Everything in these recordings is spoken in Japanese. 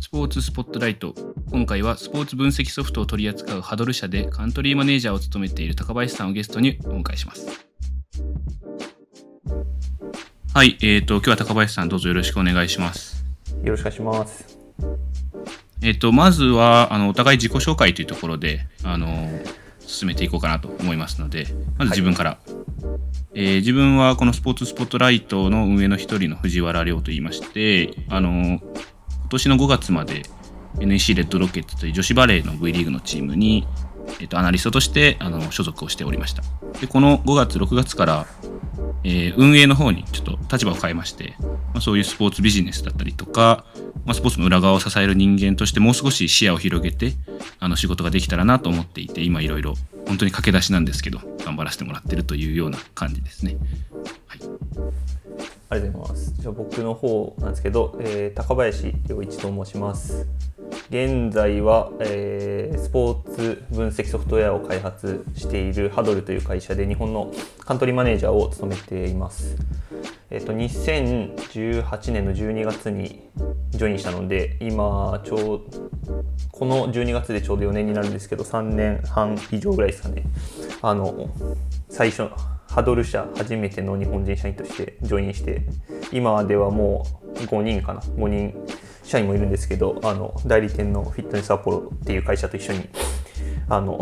スポーツスポットライト。今回はスポーツ分析ソフトを取り扱うハドル社でカントリーマネージャーを務めている高林さんをゲストにお迎えします。はいえーと今日は高林さんどうぞよろしくお願いします。よろしくお願いします。えっ、とまずはあのお互い自己紹介というところであの進めていこうかなと思いますのでまず自分から、えー自分はこのスポーツスポットライトの運営の一人の藤原亮と言いましてあの今年の5月まで NEC レッドロケッツという女子バレーの V リーグのチームに、えっとアナリストとしてあの所属をしておりました。でこの5月6月から、えー運営の方にちょっと立場を変えまして、まあ、そういうスポーツビジネスだったりとか、まあ、スポーツの裏側を支える人間としてもう少し視野を広げてあの仕事ができたらなと思っていて今いろいろ本当に駆け出しなんですけど頑張らせてもらってるというような感じですね。はい、ありがとうございます。じゃあ僕の方なんですけど、えー高林良一と申します。現在は、えースポーツ分析ソフトウェアを開発しているハドルという会社で日本のカントリーマネージャーを務めています。えっと、2018年の12月にジョインしたので今ちょうこの12月でちょうど4年になるんですけど3年半以上ぐらいですかね。あの最初ハドル社初めての日本人社員としてジョインして今ではもう5人かな。5人社員もいるんですけどあの代理店のフィットネスアポロっていう会社と一緒にあの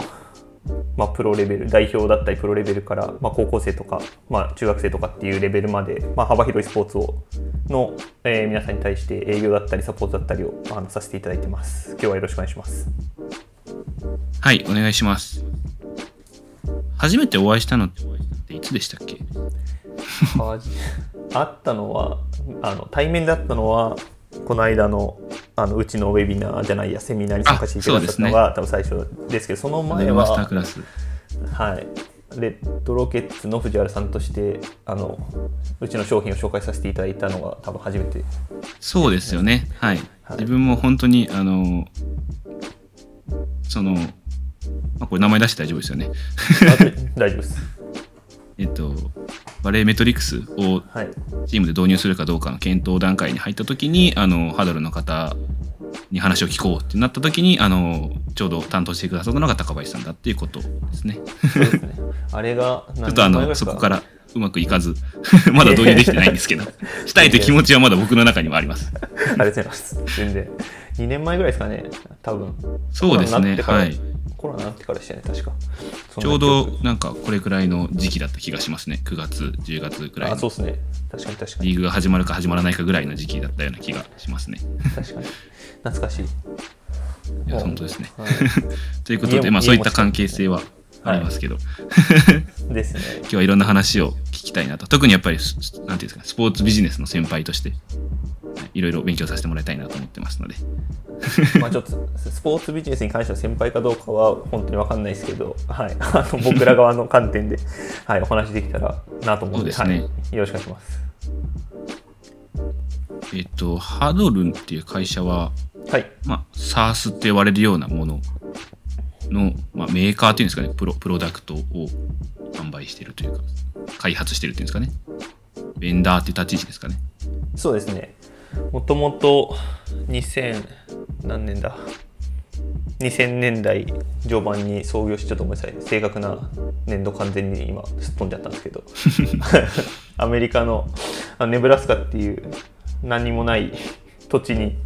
まあ、プロレベル代表だったりプロレベルから、まあ、高校生とか、まあ、中学生とかっていうレベルまで、まあ、幅広いスポーツをの、えー皆さんに対して営業だったりサポートだったりをあのさせていただいてます。今日はよろしくお願いします。はい、お願いします。初めてお会いしたのっていつでしたっけ？はじ会ったのはあの対面だったのはこの間のあのうちのウェビナーじゃないやセミナーに参加していただいたのが、多分最初ですけどその前マスターはクラス。はい、レッドロケッツの藤原さんとしてあのうちの商品を紹介させていただいたのが多分初めてそうですよね。はい。はい自分も本当に、あの、その、まあ、これ名前出して大丈夫ですよね。あ大丈夫です えっと、バレーメトリクスをはいチームで導入するかどうかの検討段階に入った時に、あの、ハドルの方に話を聞こうってなった時に、あの、ちょうど担当してくださったのが高林さんだっていうことですね。そうですね。あれがちょっとあの、そこかららうまくいかず、まだ導入できてないんですけど、したいという気持ちはまだ僕の中にもあります。ありがとうございます。全然。2年前ぐらいですかね。多分。そうですね。はい。コロナになってからでしたよね確か。ちょうどなんかこれくらいの時期だった気がしますね。9月、10月くらいの。あそうですね。確かに確かに。リーグが始まるか始まらないかぐらいの時期だったような気がしますね。確かに懐かしい。いや、本当ですね。はい。ということで、まあそういった関係性はありますけど、ですね。今日はいろんな話を聞きたいなと。特にやっぱり、すなんていうんですか、スポーツビジネスの先輩として、いろいろ勉強させてもらいたいなと思ってますので。まあちょっとスポーツビジネスに関しては先輩かどうかは本当に分かんないですけど、はい、あの僕ら側の観点で、はい、お話できたらなと思うのでですね。はい、よろしくお願いします。えっと、ハドルンっていう会社は、はい、まあ、SARS って呼ばれるようなものの、まあ、メーカーっていうんですかね、プロプロダクトを販売しているというか、開発してるっていうんですかね。ベンダーっていう立ち位置ですかね。そうですね。もともと2000何年だ？2000年代序盤に創業してちょっとごめんなさい正確な年度完全に今すっ飛んじゃったんですけど アメリカのネブラスカっていう何にもない土地に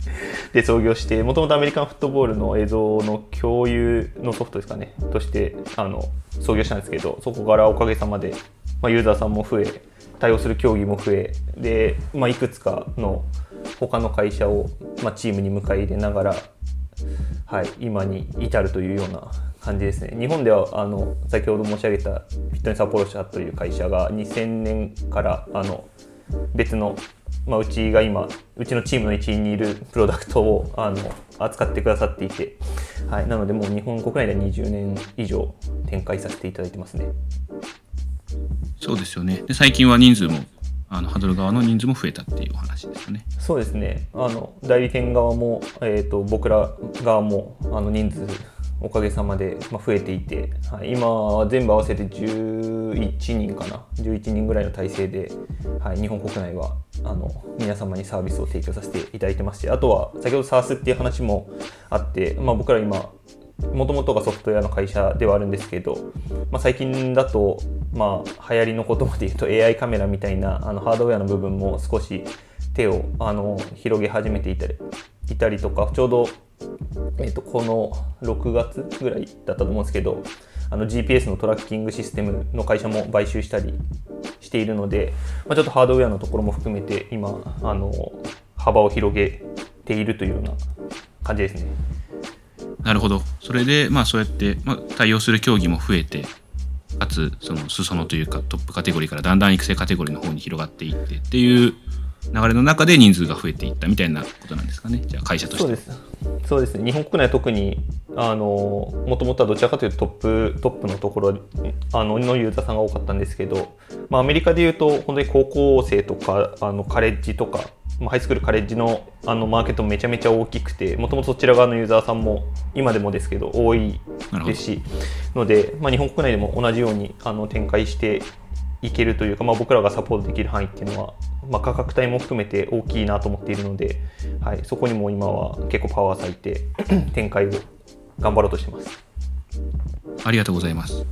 で創業してもともとアメリカンフットボールの映像の共有のソフトですかねとしてあの創業したんですけどそこからおかげさまで、まあ、ユーザーさんも増え対応する競技も増えで、まあ、いくつかの他の会社を、まあ、チームに迎え入れながら、はい、今に至るというような感じですね。日本ではあの先ほど申し上げたフィットネスアポロ社という会社が2000年からあの別の、まあ、うちが今うちのチームの一員にいるプロダクトをあの扱ってくださっていて、はい、なのでもう日本国内では20年以上展開させていただいてますね。そうですよね。で、最近は人数も、あのハドル側の人数も増えたっていうお話ですよね。そうですねあの代理店側も、えー、と僕ら側もあの人数おかげさまで、まあ、増えていて、はい、今は全部合わせて11人かな11人ぐらいの体制で、はい、日本国内はあの皆様にサービスを提供させていただいてましてあとは先ほど SARS っていう話もあって、まあ、僕ら今もともとがソフトウェアの会社ではあるんですけど、まあ、最近だと、まあ、流行りの言葉で言うと AI カメラみたいなあのハードウェアの部分も少し手をあの広げ始めていたりいたりとかちょうど、えーと、この6月ぐらいだったと思うんですけどあの GPS のトラッキングシステムの会社も買収したりているので、まあ、ちょっとハードウェアのところも含めて今あの幅を広げているというような感じですね。なるほど。それで、まあそうやって、まあ、対応する競技も増えて、かつ、その裾野というかトップカテゴリーからだんだん育成カテゴリーの方に広がっていってっていう流れの中で人数が増えていったみたいなことなんですかね、じゃあ会社としてそうですそうですね、日本国内は特にあのもともとはどちらかというとトップトップのところあののユーザーさんが多かったんですけど、まあ、アメリカでいうと本当に高校生とかあのカレッジとか、まあ、ハイスクールカレッジのあのマーケットもめちゃめちゃ大きくてもともとそちら側のユーザーさんも今でもですけど多いですしので、まあ、日本国内でも同じようにあの展開していけるというか、まあ、僕らがサポートできる範囲っていうのは、まあ、価格帯も含めて大きいなと思っているので、はい、そこにも今は結構パワー割いて 展開を頑張ろうとしてます。ありがとうございます。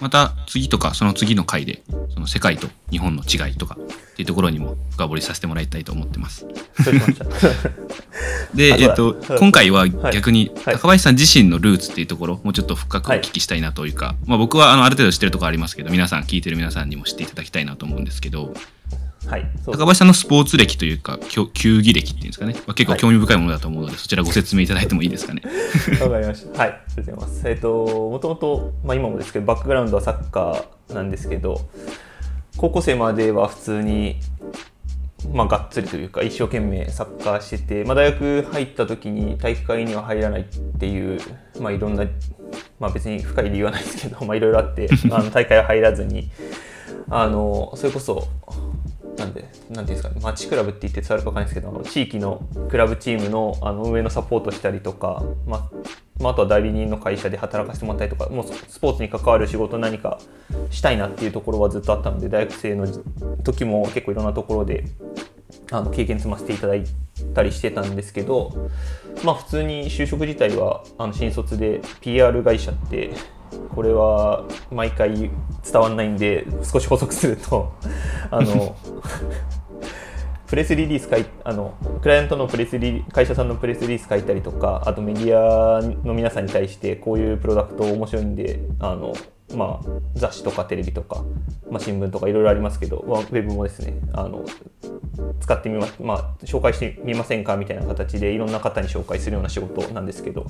また次とかその次の回でその世界と日本の違いとかっていうところにも深掘りさせてもらいたいと思ってます。で、えっと、今回は逆に高林さん自身のルーツっていうところもうちょっと深くお聞きしたいなというか、はい、まあ、僕はあのある程度知ってるところありますけど皆さん聞いてる皆さんにも知っていただきたいなと思うんですけど。はい、高林さんのスポーツ歴というか球技歴っていうんですかね、まあ、結構興味深いものだと思うので、はい、そちらご説明いただいてもいいですかね。わかりました。はい、ありがとうございます。えっ、ー、ともともと、まあ、今もですけどバックグラウンドはサッカーなんですけど高校生までは普通にまあ、がっつりというか一生懸命サッカーしてて、まあ、大学入った時に体育会には入らないっていう、まあ、いろんな、まあ、別に深い理由はないですけど、まあ、いろいろあって あの大会は入らずにあのそれこそなんで、なんていうんですかね、町クラブって言って伝わるかわかんないですけど、地域のクラブチームのあの運営のサポートしたりとか、ままあ、あとは代理人の会社で働かせてもらったりとか、もうスポーツに関わる仕事何かしたいなっていうところはずっとあったので、大学生の時も結構いろんなところであの経験積ませていただいたりしてたんですけど、まあ、普通に就職自体はあの新卒で PR 会社ってこれは毎回伝わんないんで少し補足するとあの プレスリリース書いあのクライアントのプレスリ会社さんのプレスリリース書いたりとかあとメディアの皆さんに対してこういうプロダクト面白いんであのまあ、雑誌とかテレビとか、まあ、新聞とかいろいろありますけど、まあ、ウェブもですねあの使ってみま、まあ、紹介してみませんかみたいな形でいろんな方に紹介するような仕事なんですけど、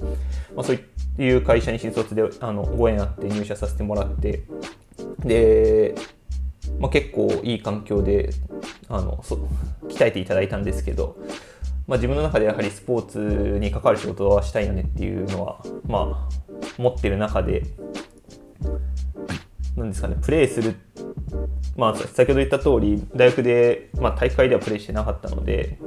まあ、そういう会社に新卒であのご縁あって入社させてもらってで、まあ、結構いい環境であのそ鍛えていただいたんですけど、まあ、自分の中でやはりスポーツに関わる仕事はしたいよねっていうのは、まあ、持ってる中でなんですかね、プレーする、まあ、先ほど言った通り、大学で、まあ、大会ではプレーしてなかったので、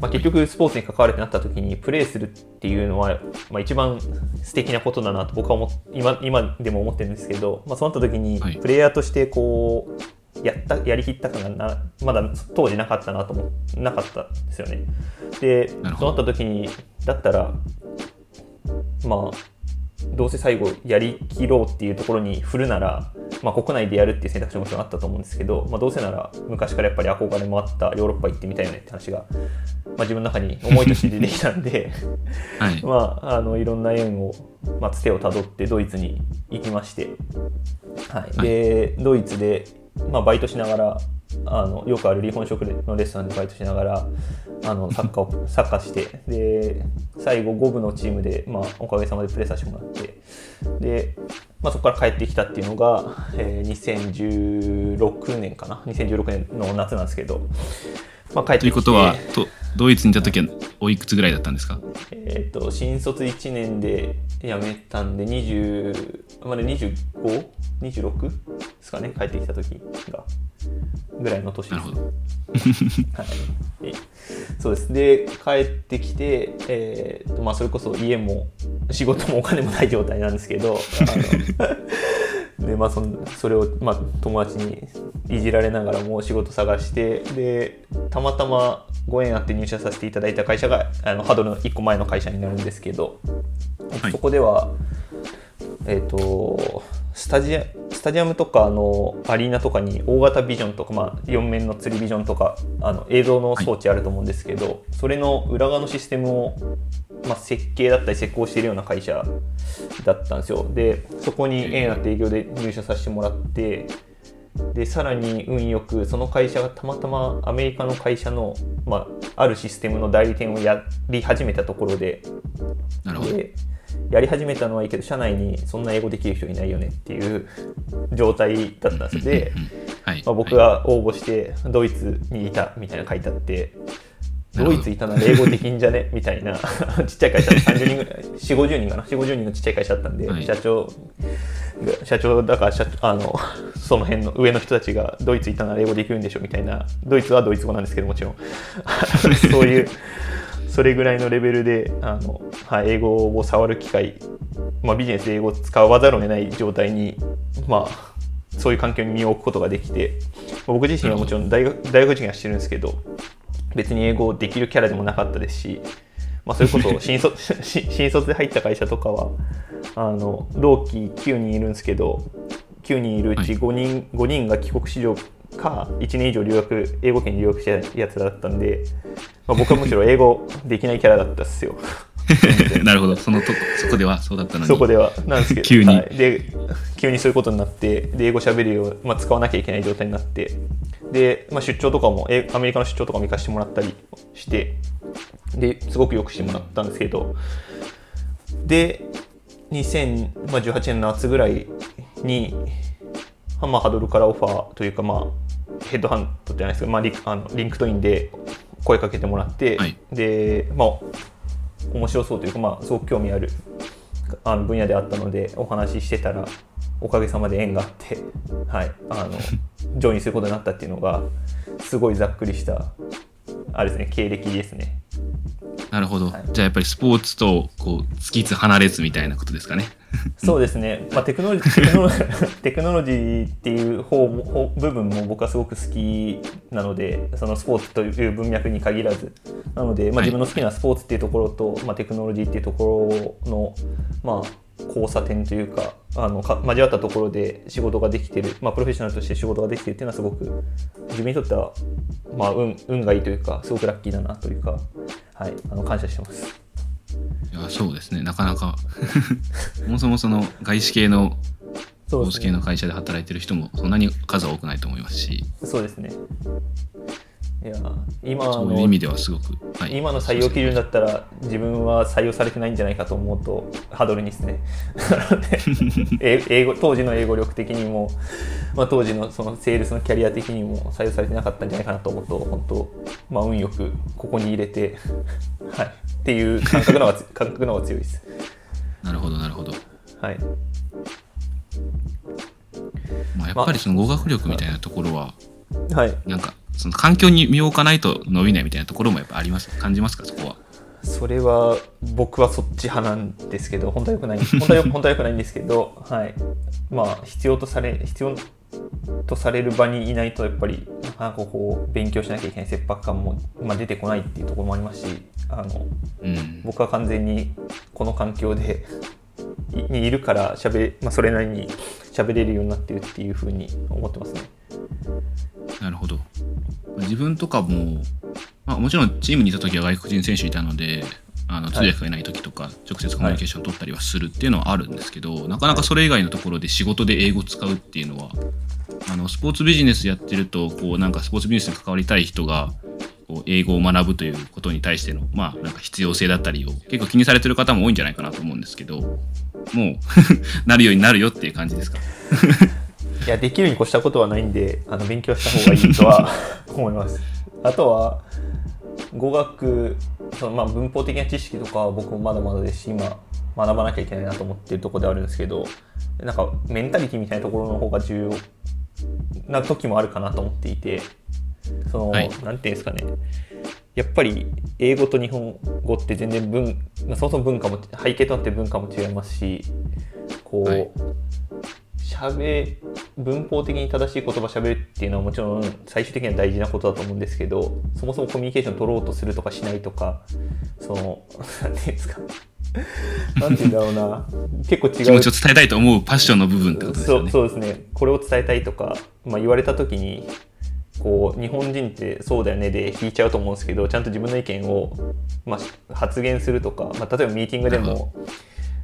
まあ、結局スポーツに関わるってなった時に、プレーするっていうのは、まあ、一番素敵なことだなと僕は思今今でも思ってるんですけど、まあ、そうなった時に、プレイヤーとしてこう、やったやりきった感がなまだ当時なかったなと思なかったんですよね。でそうなった時にだったらまあどうせ最後やりきろうっていうところに振るなら、まあ、国内でやるっていう選択肢ももちろんあったと思うんですけど、まあ、どうせなら昔からやっぱり憧れもあったヨーロッパ行ってみたいよねって話が、まあ、自分の中に思いとして出てきたんで はい、まあ、あのいろんな縁を、まあ、つてをたどってドイツに行きまして、はい、で、ドイツで、まあ、バイトしながらあのよくある日本食のレストランでバイトしながらあのサッカーをサッカーしてで最後5部のチームで、まあ、おかげさまでプレーさせてもらってで、まあ、そこから帰ってきたっていうのが、えー、2016年かな？2016年の夏なんですけど、まあ、帰ってきてということはとドイツにいた時はおいくつぐらいだったんですか？えっ、と新卒1年で辞めたんで20まだ 25?26? ですかね帰ってきた時がぐらいの年です。なるほど。はい、そうです。で、帰ってきて、えーとまあ、それこそ家も仕事もお金もない状態なんですけど で、まあ、そのそれを、まあ、友達にいじられながらも仕事探してでたまたまご縁あって入社させていただいた会社があのハードルの1個前の会社になるんですけど、はい。そこではえっ、とスタジアスタジアムとかのアリーナとかに大型ビジョンとか、まあ、4面の釣りビジョンとかあの映像の装置あると思うんですけど、それの裏側のシステムを、まあ、設計だったり施工しているような会社だったんですよ。でそこに縁あって営業で入社させてもらってでさらに運よくその会社がたまたまアメリカの会社の、まあ、あるシステムの代理店をやり始めたところでなるほど。でやり始めたのはいいけど社内にそんな英語できる人いないよねっていう状態だったんです。で、うんはい。まあ、僕はが応募してドイツにいたみたいなの書いてあってドイツいたなら英語できんじゃね？みたいなちっちゃい会社30人ぐらい4 5 0人かな？4 5 0人のちっちゃい会社だったんで、はい。社長が社長だから社あの その辺の上の人たちがドイツいたなら英語できるんでしょみたいなドイツはドイツ語なんですけどもちろん。そういうそれぐらいのレベルであの、はい、英語を触る機会、まあ、ビジネスで英語を使わざるを得ない状態に、まあ、そういう環境に身を置くことができて僕自身はもちろん大学大学受験はしてるんですけど別に英語できるキャラでもなかったですし、まあ、それこそ 新卒し新卒で入った会社とかはあの同期9人いるんですけど9人いるうちはい5人,、5人が帰国子女か1年以上留学英語圏に留学したやつだったんで、まあ、僕はむしろ 英語できないキャラだったっすよ。なるほど。そのとこ、そこではそうだったのに。そこではなんですけど急にはいで急にそういうことになってで英語喋るよう、まあ、使わなきゃいけない状態になってで、まあ、出張とかもえアメリカの出張とかも行かせてもらったりしてですごくよくしてもらったんですけどで2018年の夏ぐらいに、まあ、 Hudl からオファーというか、まあ、ヘッドハントじゃないですけど、まあ、リあの LinkedIn で声かけてもらって、はいで、まあ、面白そうというか、まあ、すごく興味あるあの分野であったのでお話ししてたらおかげさまで縁があって、はい、あの ジョインすることになったっていうのがすごいざっくりしたあれですね経歴ですね。なるほど。はい。じゃあやっぱりスポーツとこう突きつ離れずみたいなことですかね。そうですね、まあ、テクノロジー テクノロジーっていう方も方部分も僕はすごく好きなのでそのスポーツという文脈に限らず。なので、まあ、はい。自分の好きなスポーツっていうところと、まあ、テクノロジーっていうところの、まあ、交差点というかあのか交わったところで仕事ができてる、まあ、プロフェッショナルとして仕事ができてるっていうのはすごく自分にとっては、まあ、運運がいいというかすごくラッキーだなというか、はい、あの感謝してます。いやそうですね。なかなかそ もそもその外資系の投資系の会社で働いてる人もそんなに数は多くないと思いますし、そうですねいや今そういう意の味ではすごく、はい。今の採用基準だったら自分は採用されてないんじゃないかと思うとハードルに ですねなので英英語当時の英語力的にも、まあ、当時のそのセールスのキャリア的にも採用されてなかったんじゃないかなと思うと本当、まあ、運よくここに入れて、はい、っていう感覚の方がつ 感覚の方が強いです。なるほどなるほど。はい、まあ、やっぱりその語学力みたいなところは、はい。なんかその環境に身を置かないと伸びないみたいなところもやっぱあります感じますか？そこは。それは僕はそっち派なんですけど 本当はよくない本当はよ本当はよくないんですけど、はい、まあ必要とされ必要とされる場にいないとやっぱりなかなかこう勉強しなきゃいけない切迫感も、まあ、出てこないっていうところもありますしあのうん。僕は完全にこの環境でいにいるからしゃべ、まあ、それなりに喋れるようになってるっていうふうに思ってますね。なるほど。自分とかも、まあ、もちろんチームにいた時は外国人選手いたので、あの通訳がいない時とか、直接コミュニケーション取ったりはするっていうのはあるんですけど、なかなかそれ以外のところで仕事で英語使うっていうのは、あのスポーツビジネスやってると、こうなんかスポーツビジネスに関わりたい人が、こう英語を学ぶということに対しての、まあ、なんか必要性だったりを結構気にされてる方も多いんじゃないかなと思うんですけど、もう なるようになるよっていう感じですか？いやできるに越したことはないんであの勉強した方がいいとは 思います。あとは語学その、まあ、文法的な知識とかは僕もまだまだですし今学ばなきゃいけないなと思ってるところではあるんですけどなんかメンタリティみたいなところの方が重要な時もあるかなと思っていてその、はい。なんていうんですかね。やっぱり英語と日本語って全然文、まあ、そもそも文化も背景となって文化も違いますしこう、はい喋文法的に正しい言葉喋るっていうのはもちろん最終的には大事なことだと思うんですけどそもそもコミュニケーション取ろうとするとかしないとかその 何ていうんですか。なんて言うんだろうな。結構違う。気持ちを伝えたいと思うパッションの部分ってことですよね。そうそうですね。これを伝えたいとか、まあ、言われた時にこう日本人ってそうだよねで引いちゃうと思うんですけどちゃんと自分の意見を、まあ、発言するとか、まあ、例えばミーティングでも、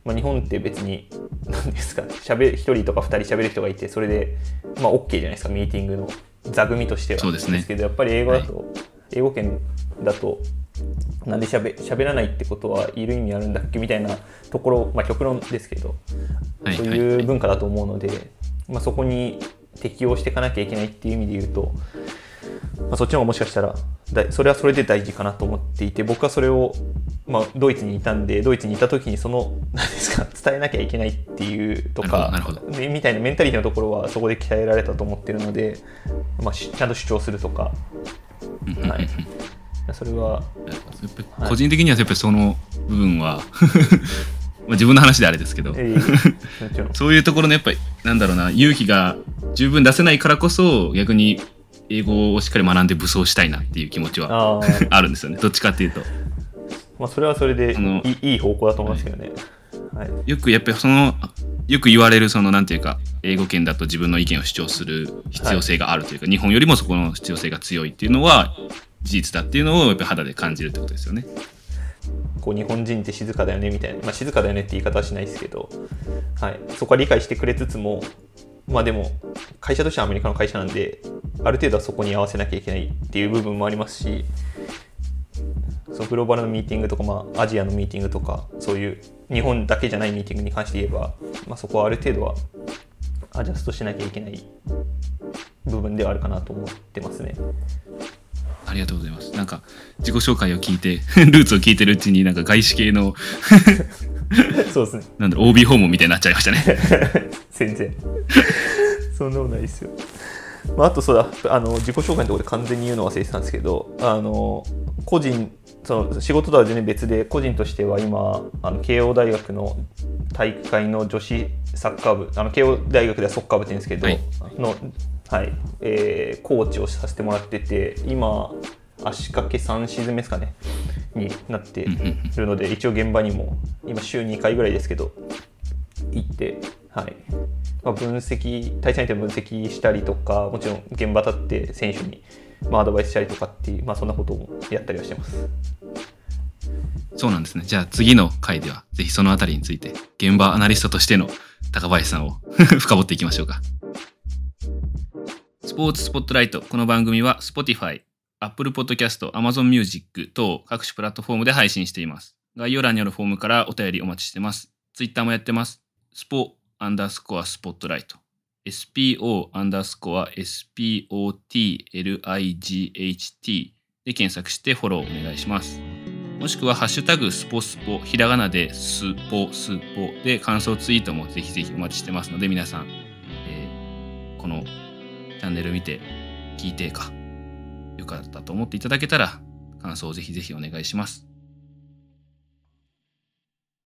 まあ、日本って別に 何ですかしゃべ1人とか2人喋る人がいてそれで、まあ、OK じゃないですかミーティングの座組としては。そうですね。けどやっぱり英語だと、英語圏だとなんでしゃべ喋らないってことはいる意味あるんだっけみたいなところ、まあ、極論ですけどそうはいはいはいいう文化だと思うので、まあ、そこに適応していかなきゃいけないっていう意味で言うと、まあ、そっちの方がもしかしたらだそれはそれで大事かなと思っていて僕はそれを、まあ、ドイツにいたんでドイツにいた時にその 何ですか伝えなきゃいけないっていうとかみたいなメンタリティのところはそこで鍛えられたと思ってるので、まあ、しちゃんと主張するとか、はい、それは個人的にはやっぱりその部分は まあ自分の話であれですけど、そういうところのやっぱりなんだろうな勇気が十分出せないからこそ逆に英語をしっかり学んで武装したいなっていう気持ちはあ るんですよね。どっちかっていうと。まあそれはそれでいいいい方向だと思いますけどね。はい。よくやっぱりそのよく言われるそのなんていうか英語圏だと自分の意見を主張する必要性があるというか、日本よりもそこの必要性が強いっていうのは事実だっていうのをやっぱり肌で感じるってことですよね。こう日本人って静かだよねみたいな、まあ、静かだよねって言い方はしないですけど、はい、そこは理解してくれつつもまあでも会社としてはアメリカの会社なんである程度はそこに合わせなきゃいけないっていう部分もありますしそのグローバルのミーティングとか、まあ、アジアのミーティングとかそういう日本だけじゃないミーティングに関して言えば、まあ、そこはある程度はアジャストしなきゃいけない部分ではあるかなと思ってますね。ありがとうございます。なんか自己紹介を聞いて ルーツを聞いてるうちになんか外資系の そうですね。なんだろう OB 訪問みたいになっちゃいましたね。全然。そんなことないですよ、まあ、あとそうだ。あの自己紹介のところで完全に言うの忘れてたんですけどあの個人その仕事とは全然別で個人としては今あの慶応大学の大会の女子サッカー部あの慶応大学ではサッカー部って言うんですけど、はい。の、はい。えーコーチをさせてもらってて今足掛け3シーズン目ですかねになってるので一応現場にも今週2回ぐらいですけど行って、はいまあ、分析対戦相手の分析したりとかもちろん現場立って選手に、まあ、アドバイスしたりとかっていう、まあ、そんなこともやったりはしてます。そうなんですね。じゃあ次の回ではぜひそのあたりについて現場アナリストとしての高林さんを 深掘っていきましょうか。スポーツスポットライト。この番組は Spotify、Apple Podcast、Amazon Music 等各種プラットフォームで配信しています。概要欄にあるフォームからお便りお待ちしてます。Twitter もやってます。スポアンダースコアスポットライト。SPO アンダースコア SPOTLIGHT で検索してフォローお願いします。もしくは、ハッシュタグスポスポ、ひらがなでスポスポで感想ツイートもぜひぜひお待ちしてますので、皆さん、えーこのチャンネル見て、聞いてか、よかったと思っていただけたら、感想をぜひぜひお願いします。